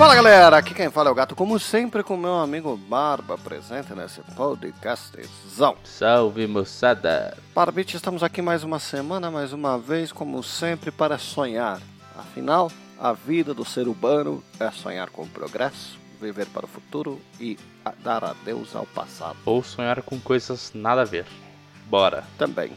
Fala galera, aqui quem fala é o gato, como sempre, com meu amigo Barba, presente nesse podcastzão. Salve moçada! Barbite, estamos aqui mais uma semana, mais uma vez, como sempre, para sonhar. Afinal, a vida do ser humano é sonhar com o progresso, viver para o futuro e a- dar adeus ao passado Ou sonhar com coisas nada a ver. Bora! também.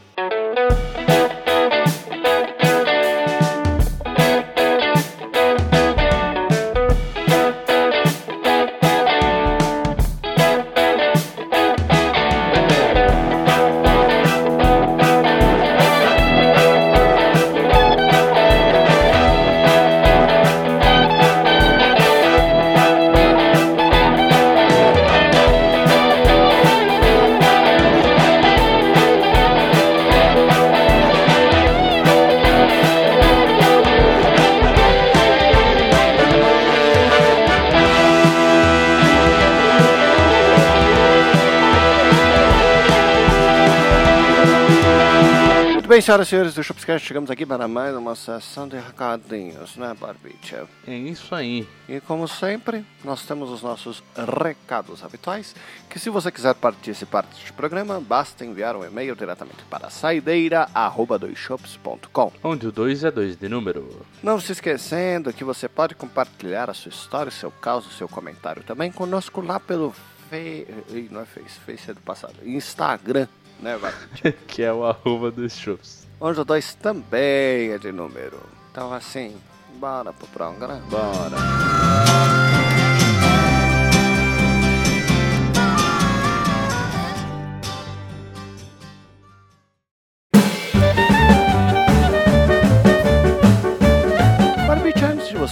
Bem, senhoras e senhores do Shopscast, chegamos aqui para mais uma sessão de recadinhos, né, Barbite? É isso aí. E como sempre, nós temos os nossos recados habituais, que se você quiser participar deste programa, basta enviar um e-mail diretamente para saideira@doisshops.com. Onde o 2 é 2 de número. Não se esquecendo que você pode compartilhar a sua história, o seu caso, o seu comentário também conosco lá pelo Fe... Não é Face, Face é do passado. Instagram, né, que é o arroba dos shows. Onde o 2 também é de número. Então assim, bora pro programa. Bora!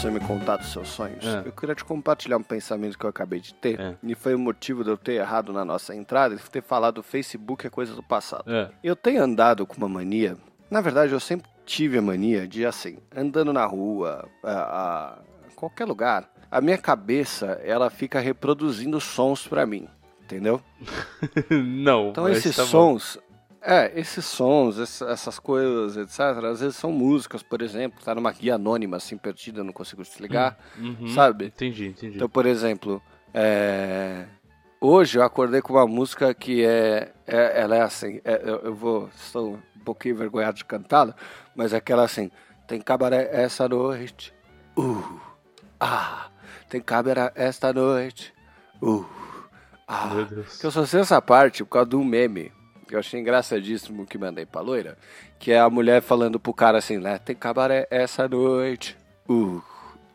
Você me contar dos seus sonhos, É. eu queria te compartilhar um pensamento que eu acabei de ter. É. E foi o motivo de eu ter errado na nossa entrada e ter falado o Facebook é coisa do passado. É. Eu tenho andado com uma mania. Na verdade, eu sempre tive a mania de, assim, andando na rua, a, a qualquer lugar, a minha cabeça, ela fica reproduzindo sons pra mim. Entendeu? Não. Então esses tá bom. É, esses sons, essa- essas coisas, etc. Às vezes são músicas, por exemplo, tá numa guia anônima assim perdida, eu não consigo desligar, Uhum. sabe? Entendi, entendi. Então, por exemplo, é, hoje eu acordei com uma música que é, é- ela é assim, é, eu, eu vou, estou um pouquinho envergonhado de cantá-la, mas é aquela assim, tem cabaré essa noite, uh, ah, tem cabaré esta noite, uh, ah. Meu Deus. Que eu só sei essa parte por causa um meme que eu achei engraçadíssimo que mandei pra loira, que é a mulher falando pro cara assim, né? Tem cabaré essa noite. Uh.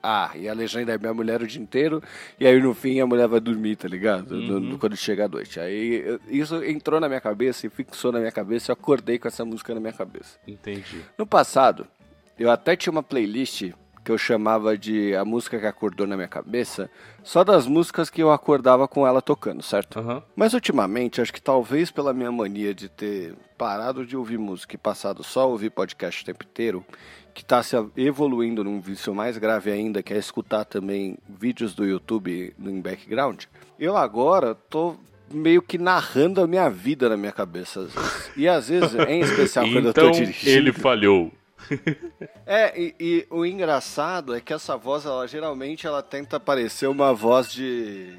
Ah, e a legenda é minha mulher o dia inteiro, e aí no fim a mulher vai dormir, tá ligado? No- no- quando chega a noite. Aí isso entrou na minha cabeça e fixou na minha cabeça, eu acordei com essa música na minha cabeça. Entendi. No passado, eu até tinha uma playlist que eu chamava de a música que acordou na minha cabeça, só das músicas que eu acordava com ela tocando, certo? Aham. Mas ultimamente, acho que talvez pela minha mania de ter parado de ouvir música e passado só a ouvir podcast o tempo inteiro, que está se evoluindo num vício mais grave ainda, que é escutar também vídeos do YouTube em background, eu agora tô meio que narrando a minha vida na minha cabeça às vezes. E às vezes, em especial quando eu tô Então dirigindo. ele falhou. É, e, e o engraçado é que essa voz, ela geralmente ela tenta parecer uma voz de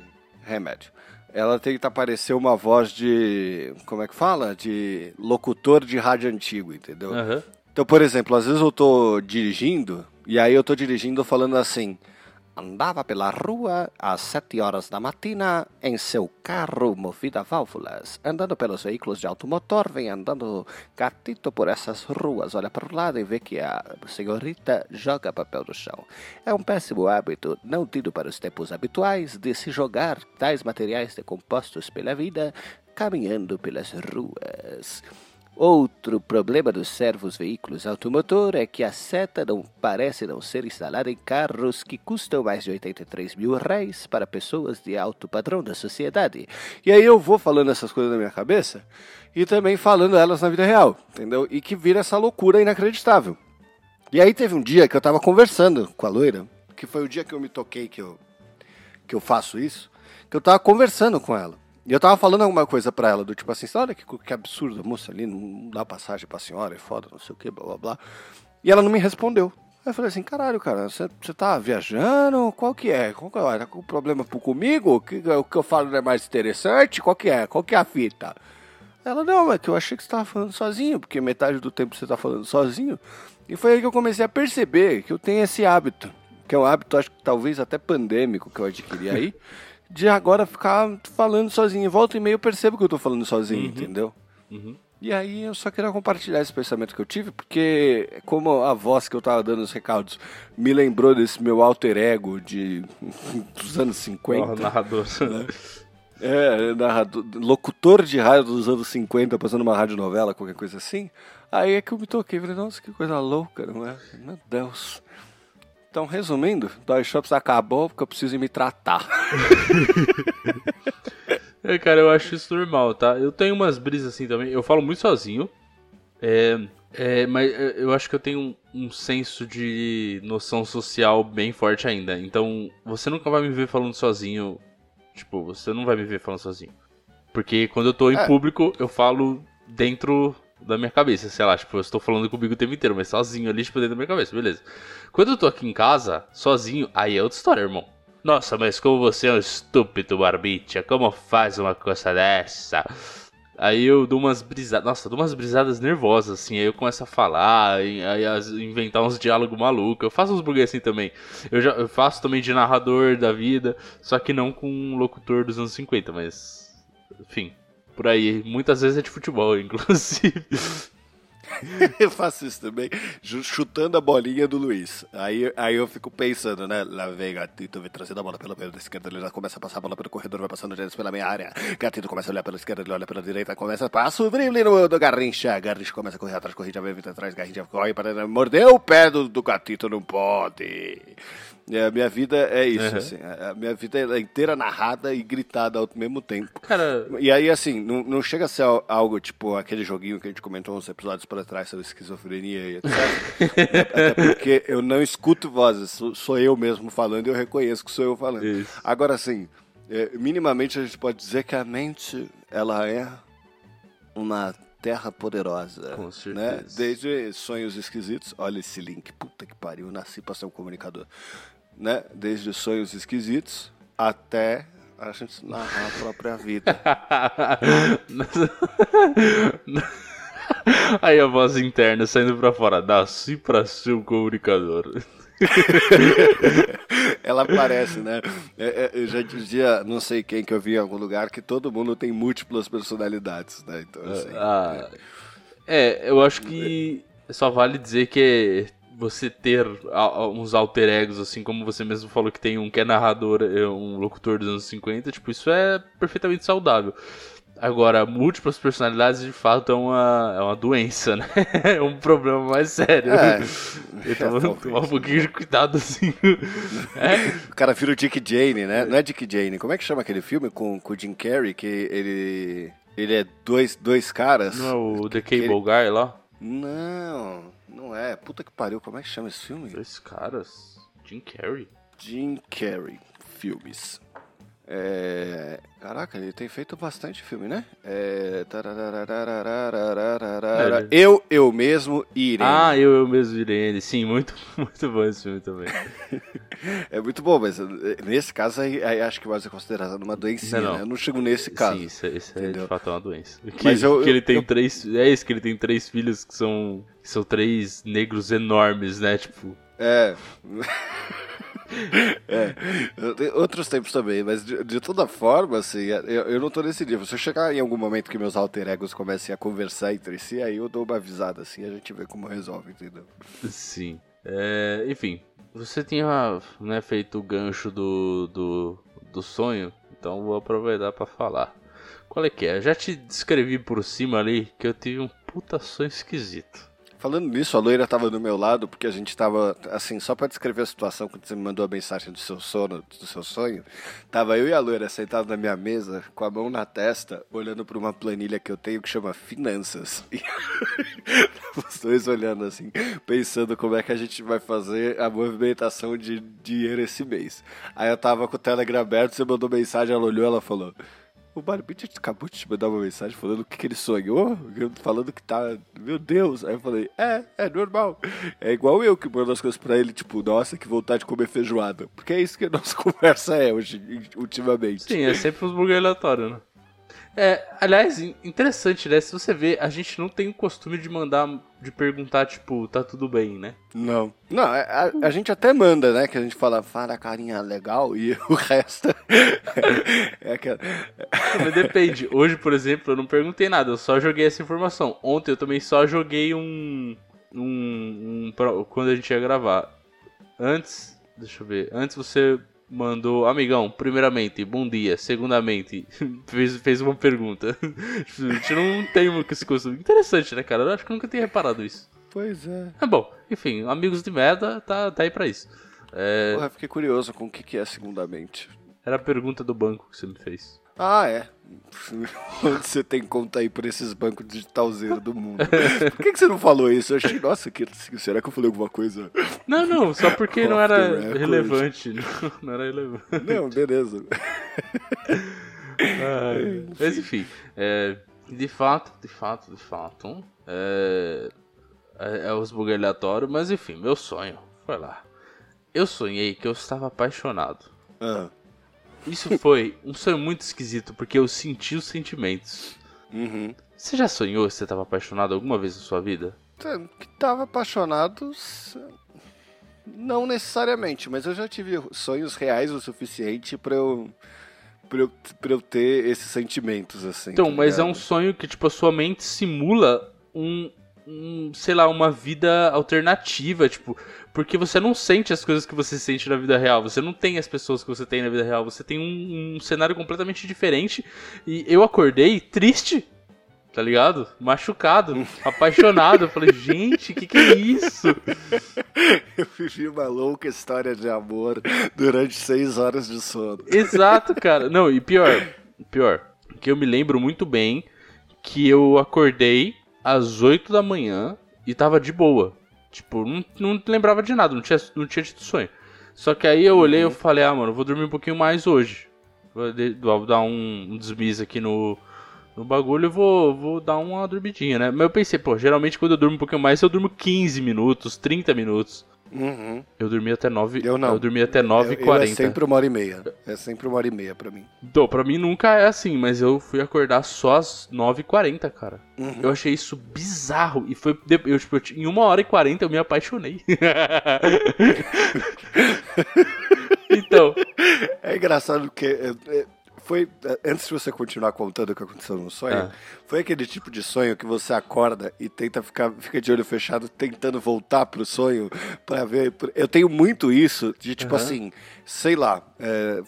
remédio. Ela tenta parecer uma voz de. Como é que fala? De locutor de rádio antigo, entendeu? Aham. Então, por exemplo, às vezes eu tô dirigindo, e aí eu tô dirigindo falando assim. Andava pela rua às sete horas da matina em seu carro movido a válvulas. Andando pelos veículos de automotor, vem andando gatito por essas ruas. Olha para o lado e vê que a senhorita joga papel no chão. É um péssimo hábito, não tido para os tempos habituais, de se jogar tais materiais decompostos pela vida, caminhando pelas ruas. Outro problema dos servos veículos automotor é que a seta não parece não ser instalada em carros que custam mais de 83 mil reais para pessoas de alto padrão da sociedade. E aí eu vou falando essas coisas na minha cabeça e também falando elas na vida real, entendeu? E que vira essa loucura inacreditável. E aí teve um dia que eu tava conversando com a loira, que foi o dia que eu me toquei que eu, que eu faço isso, que eu tava conversando com ela. E eu tava falando alguma coisa pra ela, do tipo assim, olha que, que absurdo, a moça ali não dá passagem pra senhora, é foda, não sei o que, blá blá blá. E ela não me respondeu. Aí eu falei assim, caralho, cara, você tá viajando? Qual que é? Qual que é? Tá com problema comigo? O que, o que eu falo não é mais interessante? Qual que é? Qual que é a fita? Ela, não, é que eu achei que você tava falando sozinho, porque metade do tempo você tá falando sozinho. E foi aí que eu comecei a perceber que eu tenho esse hábito, que é um hábito, acho que talvez até pandêmico que eu adquiri aí, de agora ficar falando sozinho. Volta e meia eu percebo que eu tô falando sozinho, entendeu? Uhum. E aí eu só queria compartilhar esse pensamento que eu tive, porque como a voz que eu tava dando nos recados me lembrou desse meu alter ego de dos anos 50. Ó, narrador. É, narrador, locutor de rádio dos anos 50, passando uma radionovela, qualquer coisa assim. Aí é que eu me toquei, falei, nossa, que coisa louca, não é? Meu Deus. Então, resumindo, Dói Shops acabou porque eu preciso ir me tratar. É, cara, eu acho isso normal, tá? Eu tenho umas brisas assim também. Eu falo muito sozinho. É, é, mas é, eu acho que eu tenho um, um senso de noção social bem forte ainda. Então, você nunca vai me ver falando sozinho. Tipo, você não vai me ver falando sozinho. Porque quando eu tô em É. público, eu falo dentro da minha cabeça. Sei lá, tipo, eu estou falando comigo o tempo inteiro, mas sozinho ali, tipo, dentro da minha cabeça, beleza. Quando eu tô aqui em casa, sozinho, aí é outra história, irmão. Nossa, mas como você é um estúpido, Barbicha, como faz uma coisa dessa? Aí eu dou umas brisadas, nossa, dou umas brisadas nervosas, assim, aí eu começo a falar, aí as- inventar uns diálogos malucos. Eu faço uns bugs assim também. Eu, já, eu faço também de narrador da vida, só que não com um locutor dos anos 50, mas. Enfim, por aí. Muitas vezes é de futebol, inclusive. eu faço isso também, chutando a bolinha do Luiz. Aí, aí eu fico pensando, né? Lá vem Gatito, vem trazendo a bola pela perna esquerda, ele já começa a passar a bola pelo corredor, vai passando direto pela meia área. Gatito começa a olhar pela esquerda, ele olha pela direita, começa, passa o drible no, do Garrincha. Garrincha começa a correr atrás, Garrincha vem vindo atrás, Garrincha corre para mordeu o pé do, do Gatito, não pode. E a minha vida é isso, Uhum. assim. A a minha vida é inteira narrada e gritada ao mesmo tempo. Cara, E aí, assim, não, não chega a ser al- algo tipo aquele joguinho que a gente comentou uns episódios para trás sobre esquizofrenia e etc. Até porque eu não escuto vozes, sou, sou eu mesmo falando e eu reconheço que sou eu falando. Isso. Agora, assim, é, minimamente a gente pode dizer que a mente, ela é uma terra poderosa. Com Né? certeza. Desde sonhos esquisitos, olha esse link, puta que pariu, nasci pra ser um comunicador. Né? Desde sonhos esquisitos até a gente narrar a própria vida. Aí a voz interna saindo pra fora. Nasci pra ser um comunicador. Ela aparece, né? É, é, Eu já dizia, não sei quem que eu vi em algum lugar, que todo mundo tem múltiplas personalidades, né? Então, assim, Ah, é, eu acho que só vale dizer que você ter uns alter egos, assim como você mesmo falou que tem um que é narrador, é um locutor dos anos 50, tipo, isso é perfeitamente saudável. Agora, múltiplas personalidades de fato é uma, é uma doença, né? É um problema mais sério. É, então, é, tomar um pouquinho de cuidado, assim. É, o cara vira o Dick Jane, né? Não é Dick Jane. Como é que chama aquele filme com, com o Jim Carrey, que ele, ele é dois, dois caras? não é o The Cable Guy lá? Não é. Puta que pariu, como é que chama esse filme? Dois caras? Jim Carrey? Jim Carrey filmes. É... Caraca, ele tem feito bastante filme, né? É... é eu, eu mesmo e Irene. Ah, eu, eu mesmo e Irene. Sim, muito, muito bom esse filme também. é muito bom, mas eh, nesse caso aí, aí acho que mais é considerado uma doença. Não, não. Né? Eu não chego nesse caso. Sim, isso, é, isso é de fato é uma doença. Que, mas eu, que ele tem eu... três. É isso, que ele tem três filhos que são, que são três negros enormes, né? Tipo. É. é. Outros tempos também, mas de, de toda forma, assim, eu, eu não tô nesse nível. Se eu chegar em algum momento que meus alter egos comecem a conversar entre si, aí eu dou uma avisada, assim, a gente vê como resolve, entendeu? Sim. É, enfim, você tinha né, feito o gancho do, do, do sonho, então vou aproveitar pra falar. Qual é que é? Já te descrevi por cima ali que eu tive um puta sonho esquisito. Falando nisso, a loira tava do meu lado, porque a gente tava, assim, só pra descrever a situação, quando você me mandou a mensagem do seu sono, do seu sonho, tava eu e a loira sentados na minha mesa, com a mão na testa, olhando pra uma planilha que eu tenho que chama Finanças. Os dois olhando assim, pensando como é que a gente vai fazer a movimentação de dinheiro esse mês. Aí eu tava com o Telegram aberto, você mandou mensagem, ela olhou, ela falou... O Barbite acabou de te mandar uma mensagem falando o que, que ele sonhou, falando que tá. Meu Deus! Aí eu falei, é, é normal. É igual eu que mando as coisas pra ele, tipo, nossa, que vontade de comer feijoada. Porque é isso que a nossa conversa é hoje, ultimamente. Sim, é sempre uns burger aleatórios, né? É, aliás, interessante, né? Se você vê, a gente não tem o costume de mandar, de perguntar, tipo, tá tudo bem, né? Não. Não, é, a, a gente até manda, né? Que a gente fala, fala carinha legal e o resto é aquela. Mas depende. Hoje, por exemplo, eu não perguntei nada, eu só joguei essa informação. Ontem eu também só joguei um. Um. um quando a gente ia gravar. Antes. Deixa eu ver. Antes você mandou, amigão, primeiramente, bom dia. Segundamente, fez, fez uma pergunta. a gente não tem muito esse costume. Interessante, né, cara? Eu acho que nunca tinha reparado isso. Pois é. É bom, enfim, amigos de merda, tá, tá aí pra isso. É... Porra, fiquei curioso com o que, que é segundamente. Era a pergunta do banco que você me fez. Ah, é. Onde você tem conta aí por esses bancos digitalzeiros do mundo? Por que, que você não falou isso? Eu achei, nossa, que, será que eu falei alguma coisa? Não, não, só porque não era relevante. Não, não, era relevante. Não, beleza. Ah, mas enfim, é, de fato, de fato, de fato, é, é, é os bugs aleatórios, mas enfim, meu sonho foi lá. Eu sonhei que eu estava apaixonado. Ah. Isso foi um sonho muito esquisito, porque eu senti os sentimentos. Uhum. Você já sonhou que você estava apaixonado alguma vez na sua vida? Que estava apaixonado, não necessariamente, mas eu já tive sonhos reais o suficiente para eu pra eu, pra eu ter esses sentimentos, assim. Então, tá mas é um sonho que, tipo, a sua mente simula um, um, sei lá, uma vida alternativa, tipo, porque você não sente as coisas que você sente na vida real, você não tem as pessoas que você tem na vida real, você tem um, um cenário completamente diferente. E eu acordei triste, tá ligado? Machucado, apaixonado. Eu falei, gente, o que, que é isso? Eu vivi uma louca história de amor durante seis horas de sono. Exato, cara. Não, e pior, pior, que eu me lembro muito bem que eu acordei às 8 da manhã e tava de boa. Tipo, não, não lembrava de nada, não tinha, não tinha tido sonho. Só que aí eu olhei e uhum. falei, ah, mano, vou dormir um pouquinho mais hoje. Vou, de, vou dar um, um desmiz aqui no, no bagulho e vou, vou dar uma dormidinha, né? Mas eu pensei, pô, geralmente quando eu durmo um pouquinho mais, eu durmo 15 minutos, 30 minutos. Uhum. Eu dormi até 9 Eu não. Eu dormi até 9 h 40 É sempre uma hora e meia. É sempre uma hora e meia pra mim. Então, pra mim nunca é assim, mas eu fui acordar só às 9 h 40 cara. Uhum. Eu achei isso bizarro. E foi. Eu, tipo, em uma hora e 40 eu me apaixonei. então. É engraçado que. É, é foi, é, antes de você continuar contando o que aconteceu no sonho, é. foi aquele tipo de sonho que você acorda e tenta ficar, fica de olho fechado tentando voltar pro sonho para ver. Eu tenho muito isso de tipo uhum. assim, sei lá, é,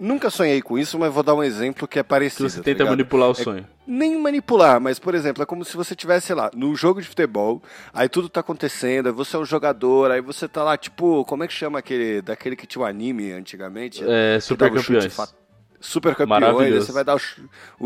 Nunca sonhei com isso, mas vou dar um exemplo que é parecido. você tá tenta tá manipular o é, sonho. Nem manipular, mas, por exemplo, é como se você tivesse, sei lá, no jogo de futebol, aí tudo tá acontecendo, aí você é um jogador, aí você tá lá, tipo, como é que chama aquele, daquele que tinha o um anime antigamente? É, Super Campeões super campeões, você vai dar o,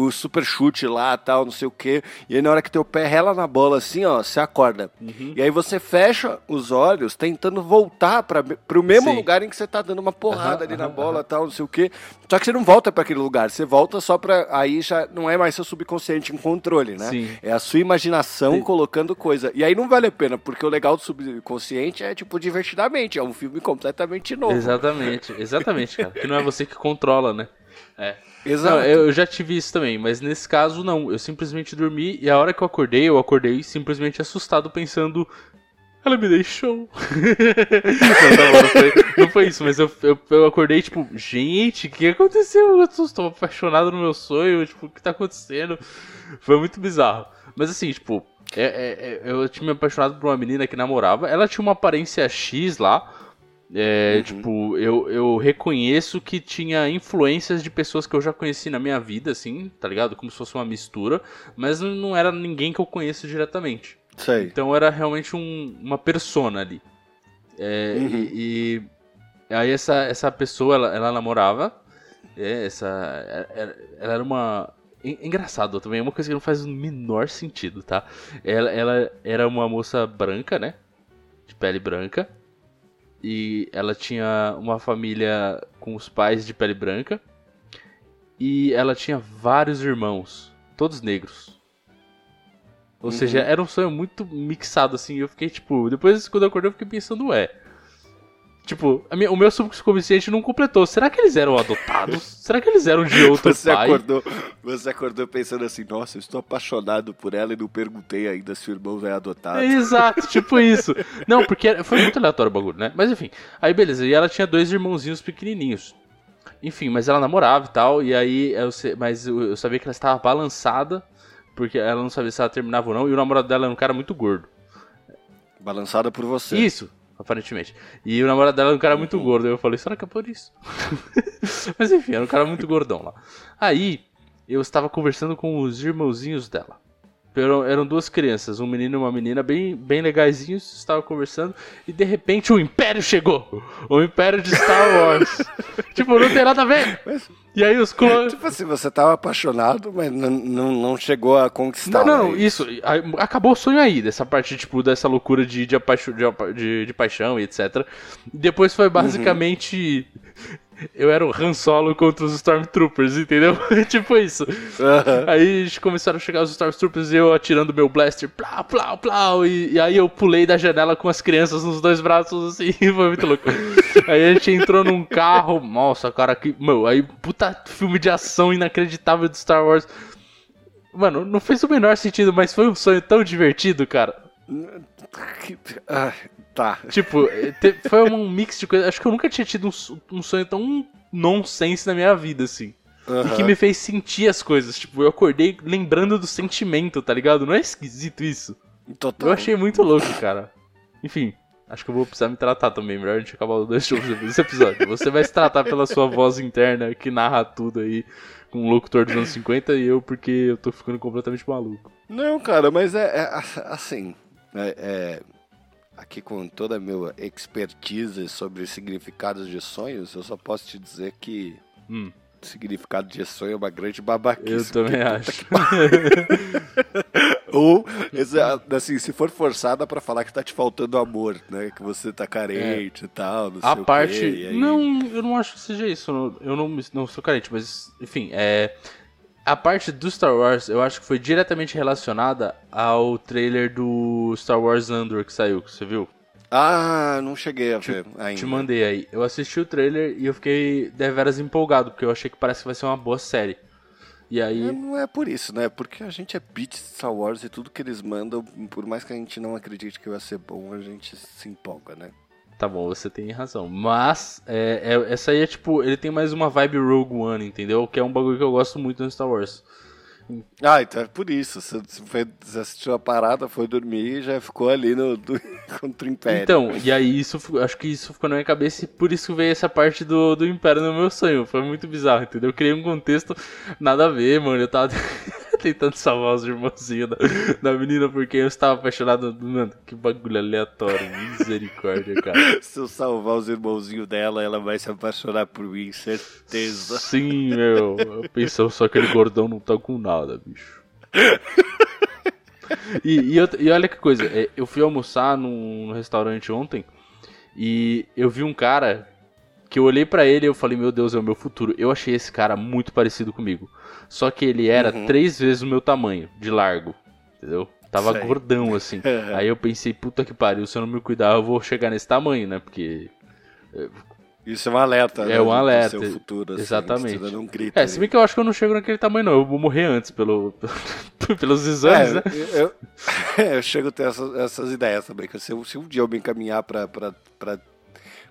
o, super chute lá, tal, não sei o quê. E aí na hora que teu pé rela na bola assim, ó, você acorda. Uhum. E aí você fecha os olhos tentando voltar para o mesmo Sim. lugar em que você tá dando uma porrada uhum, ali na bola, uhum. tal, não sei o quê. Só que você não volta para aquele lugar, você volta só para aí já não é mais seu subconsciente em controle, né? Sim. É a sua imaginação Sim. colocando coisa. E aí não vale a pena, porque o legal do subconsciente é tipo divertidamente, é um filme completamente novo. Exatamente, exatamente, cara. que não é você que controla, né? É. Exato. Não, eu já tive isso também, mas nesse caso não. Eu simplesmente dormi e a hora que eu acordei, eu acordei simplesmente assustado, pensando. Ela me deixou. não, tá bom, não, foi, não, foi, isso, mas eu, eu, eu acordei tipo, gente, o que aconteceu? Eu estou apaixonado no meu sonho, tipo, o que tá acontecendo? Foi muito bizarro. Mas assim, tipo, é, é, é eu tinha me apaixonado por uma menina que namorava. Ela tinha uma aparência X lá, é, uhum. Tipo, eu, eu reconheço que tinha influências de pessoas que eu já conheci na minha vida, assim, tá ligado? Como se fosse uma mistura, mas não era ninguém que eu conheço diretamente. Sei. Então era realmente um, uma persona ali. É, uhum. e, e, aí essa, essa pessoa, ela, ela namorava, é, essa, ela, ela era uma... Engraçado também, é uma coisa que não faz o menor sentido, tá? Ela, ela era uma moça branca, né? De pele branca e ela tinha uma família com os pais de pele branca. e ela tinha vários irmãos, todos negros. Ou Uhum. seja, era um sonho muito mixado, assim. Eu fiquei, tipo, depois quando eu acordei, eu fiquei pensando, ué. Tipo, minha- o meu subconsciente não completou. Será que eles eram adotados? Será que eles eram de outro Você pai? acordou, você acordou pensando assim, nossa, eu estou apaixonado por ela e não perguntei ainda se o irmão é adotado. É, Exato, tipo isso. Não, porque foi muito aleatório o bagulho, né? Mas enfim, aí beleza, e ela tinha dois irmãozinhos pequenininhos. Enfim, mas ela namorava e tal, e aí eu mas eu sabia que ela estava balançada, porque ela não sabia se ela terminava ou não, e o namorado dela era um cara muito gordo. Balançada por você. Isso, aparentemente. E o namorado dela era um cara muito gordo. Eu falei, será que é por isso? Mas enfim, era um cara muito gordão lá. Aí, eu estava conversando com os irmãozinhos dela. Eram, eram duas crianças, um menino e uma menina, bem, bem legaisinhos, estavam conversando, e de repente o Império chegou! O Império de Star Wars! tipo, não tem nada a ver! Mas- E aí os clones. Tipo assim, você tava apaixonado, mas não, não, não chegou a conquistar. Não, não, né? isso. aí, Acabou o sonho aí, dessa parte, tipo, dessa loucura de, de, apaixo- de, de- de paixão e etc. Depois foi basicamente. Eu era o Han Solo contra os Stormtroopers, entendeu? tipo isso. Aham. Aí começaram a chegar os Stormtroopers e eu atirando meu blaster, plau, plau, plau. E, e aí eu pulei da janela com as crianças nos dois braços, assim, foi muito louco. Aí a gente entrou num carro, nossa, cara, que. Meu, aí puta filme de ação inacreditável de Star Wars. Mano, não fez o menor sentido, mas foi um sonho tão divertido, cara. Ah, tá. Tipo, eh, foi um mix de coisas. Acho que eu nunca tinha tido um, so- um sonho tão nonsense na minha vida, assim. E Aham. que me fez sentir as coisas. Tipo, eu acordei lembrando do sentimento, tá ligado? Não é esquisito isso? Total. Eu achei muito louco, cara. Enfim, acho que eu vou precisar me tratar também. Melhor a gente acabar os dois shows desse episódio. Você vai se tratar pela sua voz interna que narra tudo aí com um locutor dos anos 50 e eu porque eu tô ficando completamente maluco. Não, cara, mas é, é assim. é- é, aqui com toda a minha expertise sobre significados de sonhos, eu só posso te dizer que Hum, significado de sonho é uma grande babaquice. eu também acho. Ou, assim, se for forçada pra falar que tá te faltando amor, né? Que você tá carente e tal, não A sei o parte. quê, e aí- Não, eu não acho que seja isso. Eu não, não sou carente, mas, enfim, é. A parte do Star Wars, eu acho que foi diretamente relacionada ao trailer do Star Wars Andor que saiu, que você viu? Ah, não cheguei a ver ainda. Te mandei aí. Eu assisti o trailer e eu fiquei deveras empolgado, porque eu achei que parece que vai ser uma boa série. E É, aí. não é por isso, né? Porque a gente é beat Star Wars e tudo que eles mandam, por mais que a gente não acredite que vai ser bom, a gente se empolga, né? Tá bom, você tem razão. Mas, é, é- essa aí é tipo. Ele tem mais uma vibe Rogue One, entendeu? Que é um bagulho que eu gosto muito no Star Wars. Ah, então é por isso. Você, foi- você assistiu a parada, foi dormir e já ficou ali no, do, contra o Império. Então, e aí isso, acho que isso ficou na minha cabeça e por isso veio essa parte do, do Império no meu sonho. Foi muito bizarro, entendeu? Eu criei um contexto nada a ver, mano. Eu tava tentando salvar os irmãozinhos da, da menina porque eu estava apaixonado. Mano, que bagulho aleatório. Misericórdia, cara. Se eu salvar os irmãozinhos dela, ela vai se apaixonar por mim, certeza. Sim, meu. Eu pensava só que aquele gordão não tá com nada, bicho. E, e, eu- e olha que coisa, é, eu fui almoçar num restaurante ontem e eu vi um cara que eu olhei pra ele e eu falei, meu Deus, é o meu futuro. Eu achei esse cara muito parecido comigo. Só que ele era Uhum. três vezes o meu tamanho, de largo. Entendeu? Tava Sei. gordão assim. Aí eu pensei, puta que pariu, se eu não me cuidar, eu vou chegar nesse tamanho, né? Porque Isso é um alerta, É né? um do- do alerta, seu futuro, assim, exatamente. um grito É, se ali. bem que eu acho que eu não chego naquele tamanho, não. Eu vou morrer antes pelo, pelos exames, né? É, eu, eu, eu chego a ter essas, essas ideias também. Que se, se um dia eu me encaminhar pra, pra, pra,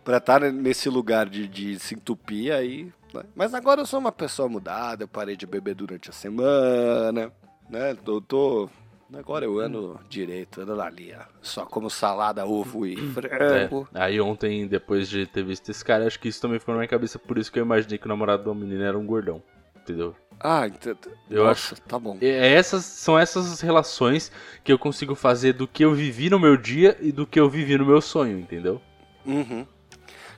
pra estar nesse lugar de, de se entupir, aí. né? Mas agora eu sou uma pessoa mudada, eu parei de beber durante a semana, né? Tô. tô- agora eu ando direito, ando na linha. Só como salada, ovo e É, frango. Aí ontem, depois de ter visto esse cara, acho que isso também ficou na minha cabeça, por isso que eu imaginei que o namorado da menina era um gordão. Entendeu? Ah, então. Eu Nossa, tá bom. E é essas são essas relações que eu consigo fazer do que eu vivi no meu dia e do que eu vivi no meu sonho, entendeu? Uhum.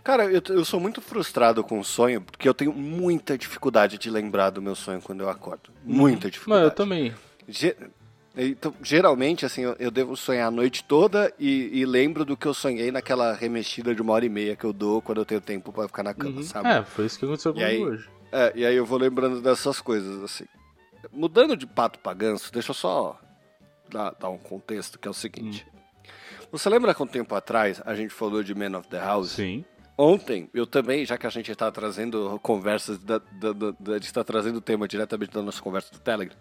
Cara, eu, eu sou muito frustrado com o sonho, porque eu tenho muita dificuldade de lembrar do meu sonho quando eu acordo. Muita Não, dificuldade. eu também. Ge- então, geralmente, assim, eu, eu devo sonhar a noite toda e, e lembro do que eu sonhei naquela remexida de uma hora e meia que eu dou quando eu tenho tempo pra ficar na cama, Uhum. sabe? É, foi isso que aconteceu comigo hoje. É, e aí eu vou lembrando dessas coisas, assim. Mudando de pato pra ganso, deixa eu só dar, dar um contexto, que é o seguinte. Você lembra que um tempo atrás a gente falou de Man of the House? Sim. Ontem, eu também, já que a gente está trazendo conversas, da, da, da, a gente está trazendo o tema diretamente da nossa conversa do Telegram.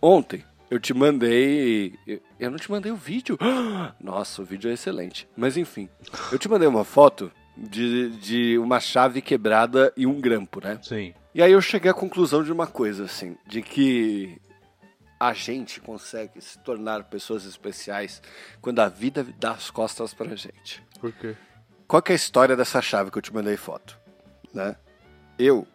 Ontem, eu te mandei. eu- Eu não te mandei o vídeo. Nossa, o vídeo é excelente. Mas enfim, eu te mandei uma foto de, de uma chave quebrada e um grampo, né? Sim. E aí eu cheguei à conclusão de uma coisa, assim, de que a gente consegue se tornar pessoas especiais quando a vida dá as costas pra gente. Por quê? Qual que é a história dessa chave que eu te mandei foto? Né? Eu,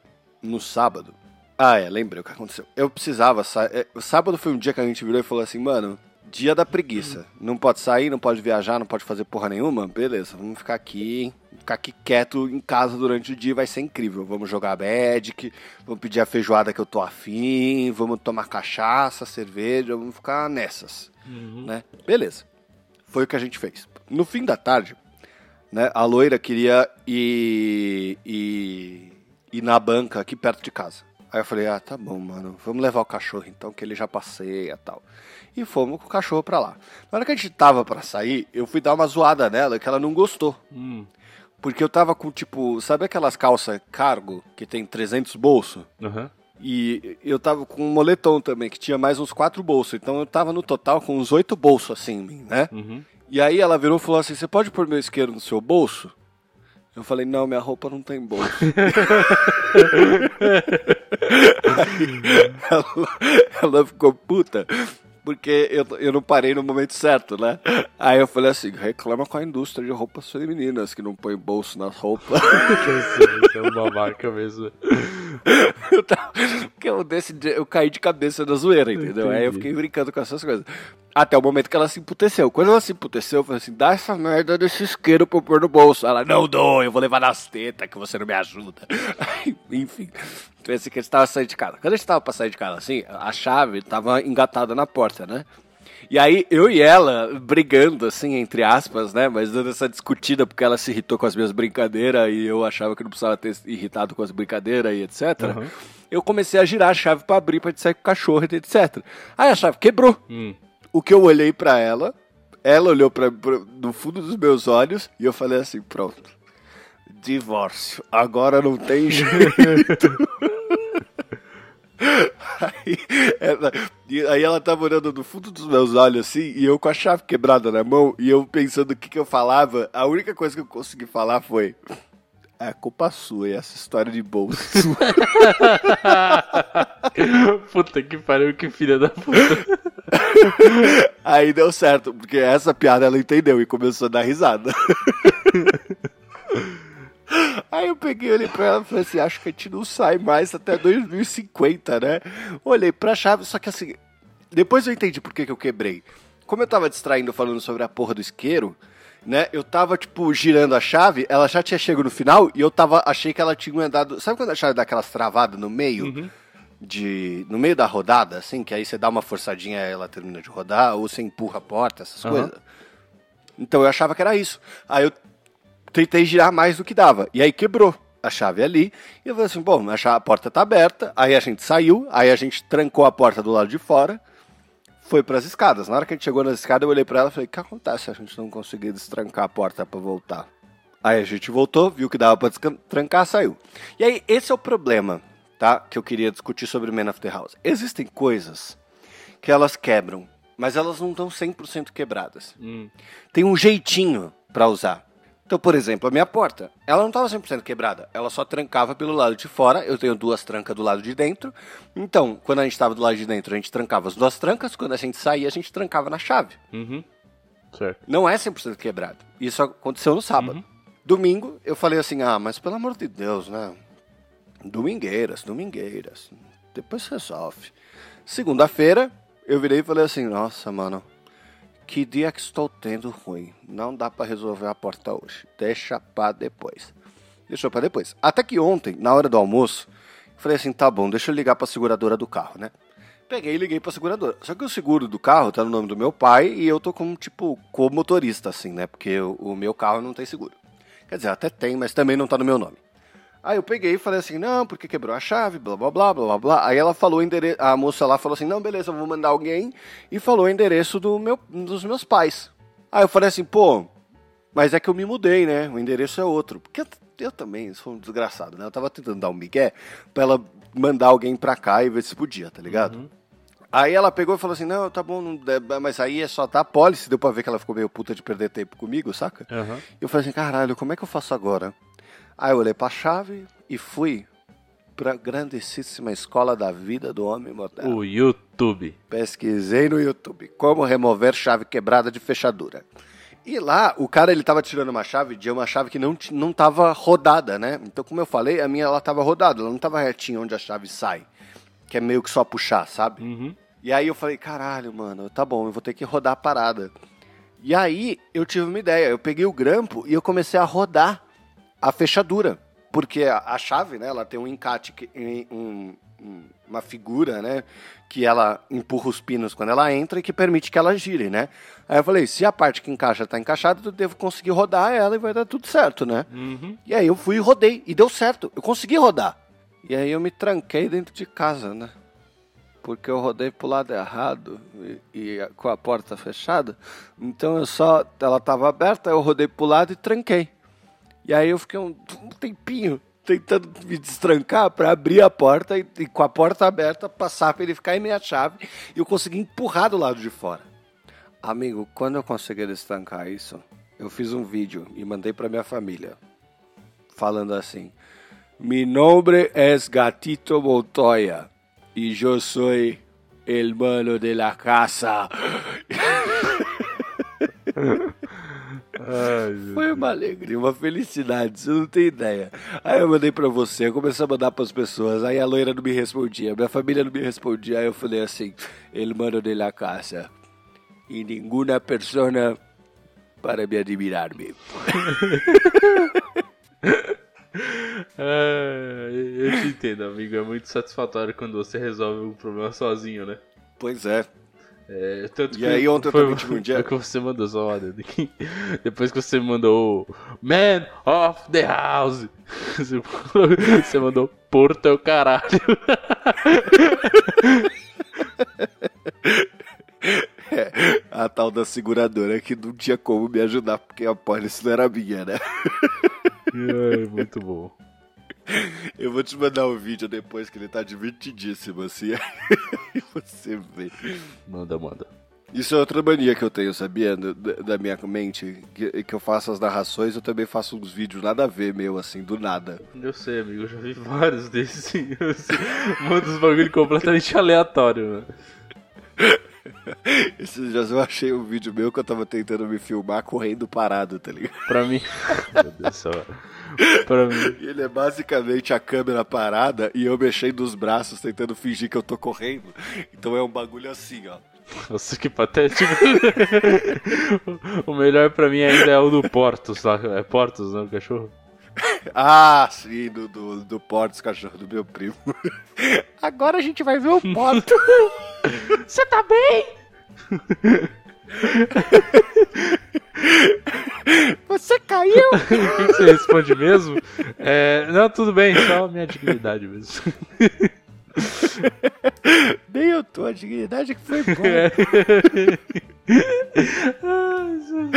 no sábado. Ah, é, lembrei o que aconteceu. Eu precisava sair. O sábado foi um dia que a gente virou e falou assim, mano, dia da preguiça. Não pode sair, não pode viajar, não pode fazer porra nenhuma. Beleza, vamos ficar aqui. Ficar aqui quieto em casa durante o dia vai ser incrível. Vamos jogar Magic, vamos pedir a feijoada que eu tô afim, vamos tomar cachaça, cerveja, vamos ficar nessas. Né? Beleza. Foi o que a gente fez. No fim da tarde, né, a loira queria ir, ir, ir na banca aqui perto de casa. Aí eu falei, ah, tá bom, mano, vamos levar o cachorro então, que ele já passeia e tal. E fomos com o cachorro pra lá. Na hora que a gente tava pra sair, eu fui dar uma zoada nela que ela não gostou. Hum. Porque eu tava com, tipo, sabe aquelas calças cargo que tem 300 bolsos? Aham. E eu tava com um moletom também, que tinha mais uns quatro bolsos. Então eu tava no total com uns oito bolsos assim em mim, né? Uhum. E aí ela virou e falou assim: Você pode pôr meu isqueiro no seu bolso? Eu falei: Não, minha roupa não tem bolso. Aí ela, ela ficou puta. Porque eu, eu não parei no momento certo, né? Aí eu falei assim: reclama com a indústria de roupas femininas que não põe bolso nas roupas. Você é um babaca mesmo. eu, tava- porque eu, eu caí de cabeça na zoeira, entendeu? Aí eu Entendi. fiquei brincando com essas coisas. Até o momento que ela se emputeceu. Quando ela se emputeceu, eu falei assim: dá essa merda desse isqueiro pra eu pôr no bolso. Ela, não dou, eu vou levar nas tetas que você não me ajuda. Enfim, então assim que a gente tava saindo de casa. Quando a gente tava pra sair de casa assim, a chave tava engatada na porta, né? E aí, eu e ela brigando, assim, entre aspas, né? Mas dando essa discutida porque ela se irritou com as minhas brincadeiras e eu achava que não precisava ter se irritado com as brincadeiras e etc. Uhum. Eu comecei a girar a chave pra abrir pra gente sair com o cachorro e etc. Aí a chave quebrou. Hum. O que eu olhei pra ela, ela olhou pra, no fundo dos meus olhos e eu falei assim: pronto. Divórcio. Agora não tem jeito. Aí ela, aí ela tava olhando no fundo dos meus olhos assim, e eu com a chave quebrada na mão, e eu pensando o que, que eu falava, a única coisa que eu consegui falar foi. É culpa sua, e essa história de bolso. Puta que pariu, que filha da puta. Aí deu certo, porque essa piada ela entendeu e começou a dar risada. Aí eu peguei, olhei pra ela e falei assim, acho que a gente não sai mais até 2050, né? Olhei pra chave, só que assim, depois eu entendi por que, que eu quebrei. Como eu tava distraindo falando sobre a porra do isqueiro, né? Eu tava, tipo, girando a chave, ela já tinha chegado no final e eu tava, achei que ela tinha andado... Sabe quando a chave dá aquelas travadas no meio? De no meio da rodada, assim, que aí você dá uma forçadinha e ela termina de rodar, ou você empurra a porta, essas Aham. coisas. Então eu achava que era isso. Aí eu tentei girar mais do que dava. E aí quebrou a chave ali. E eu falei assim, bom, a, porta tá aberta. Aí a gente saiu, aí a gente trancou a porta do lado de fora. Foi pras escadas. Na hora que a gente chegou nas escadas, eu olhei pra ela e falei, o que acontece se a gente não conseguir destrancar a porta pra voltar? Aí a gente voltou, viu que dava descan- trancar, saiu. E aí, esse é o problema, tá? Que eu queria discutir sobre Man of the House. Existem coisas que elas quebram, mas elas não estão 100% quebradas. Hum. Tem um jeitinho pra usar. Então, por exemplo, a minha porta, ela não estava 100% quebrada, ela só trancava pelo lado de fora, eu tenho duas trancas do lado de dentro. Então, quando a gente estava do lado de dentro, a gente trancava as duas trancas, quando a gente saía, a gente trancava na chave. Uhum. Certo. Não é 100% quebrado. Isso aconteceu no sábado. Domingo, eu falei assim: ah, mas pelo amor de Deus, né? Domingueiras, domingueiras. Depois resolve. Segunda-feira, eu virei e falei assim: nossa, mano, que dia que estou tendo ruim. Não dá pra resolver a porta hoje. Deixa pra depois. Deixou pra depois. Até que ontem, na hora do almoço, falei assim: tá bom, deixa eu ligar pra seguradora do carro, né? Peguei e liguei pra seguradora. Só que o seguro do carro tá no nome do meu pai e eu tô como, tipo, co-motorista, assim, né? Porque o meu carro não tem seguro. Quer dizer, até tem, mas também não tá no meu nome. Aí eu peguei e falei assim, não, porque quebrou a chave, blá blá blá blá blá. Aí ela falou o endereço, a moça lá falou assim, não, beleza, eu vou mandar alguém e falou o endereço do meu, dos meus pais. Aí eu falei assim, pô, mas é que eu me mudei, né? O endereço é outro. Porque eu, eu também sou um desgraçado, né? Eu tava tentando dar um migué pra ela mandar alguém pra cá e ver se podia, tá ligado? Uhum. Aí ela pegou e falou assim, não, tá bom, não, mas aí é só tá policy, deu pra ver que ela ficou meio puta de perder tempo comigo, saca? Aham. Eu falei assim, caralho, como é que eu faço agora? Aí eu olhei pra chave e fui pra grandíssima escola da vida do homem moderno. O YouTube. Pesquisei no YouTube como remover chave quebrada de fechadura. E lá, o cara ele tava tirando uma chave de uma chave que não, não tava rodada, né? Então, como eu falei, a minha ela tava rodada, ela não tava retinha onde a chave sai. Que é meio que só puxar, sabe? Uhum. E aí eu falei, caralho, mano, tá bom, eu vou ter que rodar a parada. E aí eu tive uma ideia, eu peguei o grampo e eu comecei a rodar a fechadura. Porque a, a chave, né, ela tem um encate, que- em- um- um- uma figura, né, que ela empurra os pinos quando ela entra e que permite que ela gire, né. Aí eu falei, se a parte que encaixa tá encaixada, eu devo conseguir rodar ela e vai dar tudo certo, né. Uhum. E aí eu fui e rodei, e deu certo, eu consegui rodar. E aí eu me tranquei dentro de casa, né? Porque eu rodei pro lado errado e, e com a porta fechada. Então eu só. Ela tava aberta, eu rodei pro lado e tranquei. E aí eu fiquei um, um tempinho tentando me destrancar para abrir a porta e, e com a porta aberta passar para ele ficar em minha chave e eu consegui empurrar do lado de fora. Amigo, quando eu consegui destrancar isso, eu fiz um vídeo e mandei para minha família falando assim: Mi nombre es Gatito Montoya y yo soy el mano de la casa. Ai, Foi uma alegria, uma felicidade, você não tem ideia. Aí eu mandei pra você, eu comecei a mandar pras pessoas, aí a loira não me respondia, minha família não me respondia, aí eu falei assim, el mano de la casa. E nenhuma persona para me admirar-me. Ah, eu te entendo, amigo. É muito satisfatório quando você resolve um problema sozinho, né? Pois é. É, tanto E que aí ontem eu foi, também tive um que você mandou só uma aqui. Depois que você mandou Man of the House. Você, mandou por teu caralho. A tal da seguradora que não tinha como me ajudar, porque a pólice não era minha, né? Ai, muito bom. Eu vou te mandar um vídeo depois que ele tá divertidíssimo, assim. Você vê. Manda, manda. Isso é outra mania que eu tenho, sabia? Da, minha mente. Que, que eu faço as narrações, eu também faço uns vídeos nada a ver, meu, assim, do nada. Eu sei, amigo. Eu já vi vários desses. sim. Manda uns bagulho completamente aleatório, mano. Esses dias eu achei um vídeo meu que eu tava tentando me filmar correndo parado, tá ligado? Pra mim. Meu Deus do céu. Pra mim. E ele é basicamente a câmera parada e eu mexendo os braços tentando fingir que eu tô correndo. Então é um bagulho assim, ó. Nossa, que patético. o melhor pra mim ainda é o do Portos lá. É Portos, né? O cachorro? Ah, sim, do, do, do Portos, cachorro do meu primo. Agora a gente vai ver o Porto. Você tá bem? Você caiu? O que, você responde mesmo? É, não, tudo bem, só minha dignidade mesmo. Nem eu tô, a dignidade que foi boa. É. Ai, Jesus.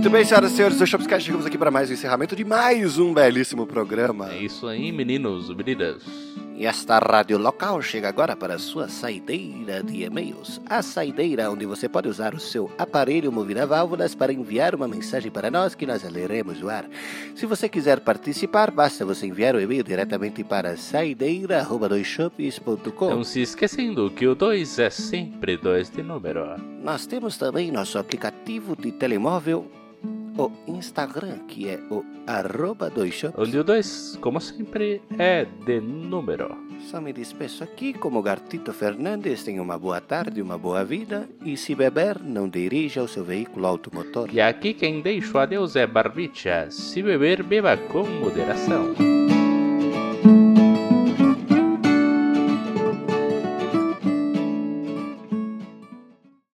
Muito bem, senhoras e senhores do Shopscast, chegamos aqui para mais um encerramento de mais um belíssimo programa. É isso aí, meninos, meninas. E esta rádio local chega agora para a sua saideira de e-mails. A saideira onde você pode usar o seu aparelho movido a válvulas para enviar uma mensagem para nós que nós leremos no ar. Se você quiser participar, basta você enviar o e-mail diretamente para saideira.doisshops.com. Não se esquecendo que o 2 é sempre 2 de número. Nós temos também nosso aplicativo de telemóvel o Instagram, que é o arroba dois shots. Onde o 2, como sempre, é de número. Só me despeço aqui como Gartito Fernandes. Tenha uma boa tarde, uma boa vida. E se beber, não dirija o seu veículo automotor. E aqui quem deixa o adeus é Barbicha. Se beber, beba com moderação.